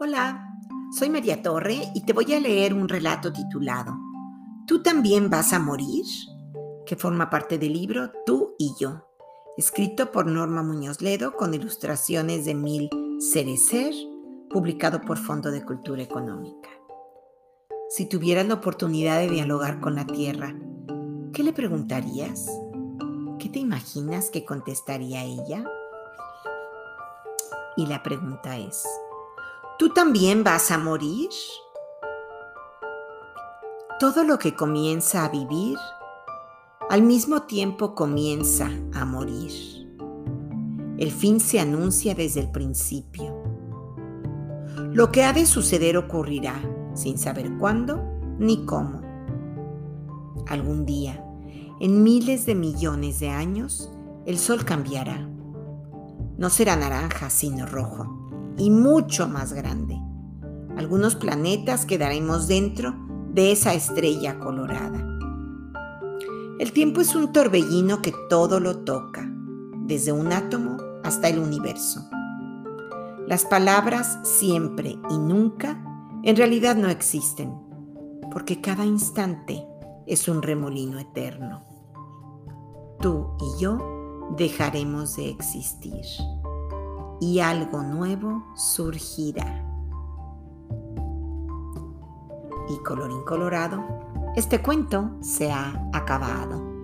Hola, soy María Torre y te voy a leer un relato titulado ¿Tú también vas a morir? que forma parte del libro Tú y yo, escrito por Norma Muñoz Ledo con ilustraciones de Mil Cerecer, publicado por Fondo de Cultura Económica. Si tuvieras la oportunidad de dialogar con la Tierra, ¿qué le preguntarías? ¿Qué te imaginas que contestaría ella? Y la pregunta es, ¿tú también vas a morir? Todo lo que comienza a vivir, al mismo tiempo comienza a morir. El fin se anuncia desde el principio. Lo que ha de suceder ocurrirá sin saber cuándo ni cómo. Algún día, en miles de millones de años, el sol cambiará. No será naranja, sino rojo y mucho más grande. Algunos planetas quedaremos dentro de esa estrella colorada. El tiempo es un torbellino que todo lo toca, desde un átomo hasta el universo. Las palabras siempre y nunca en realidad no existen, porque cada instante es un remolino eterno. Tú y yo dejaremos de existir y algo nuevo surgirá. Y colorín colorado, este cuento se ha acabado.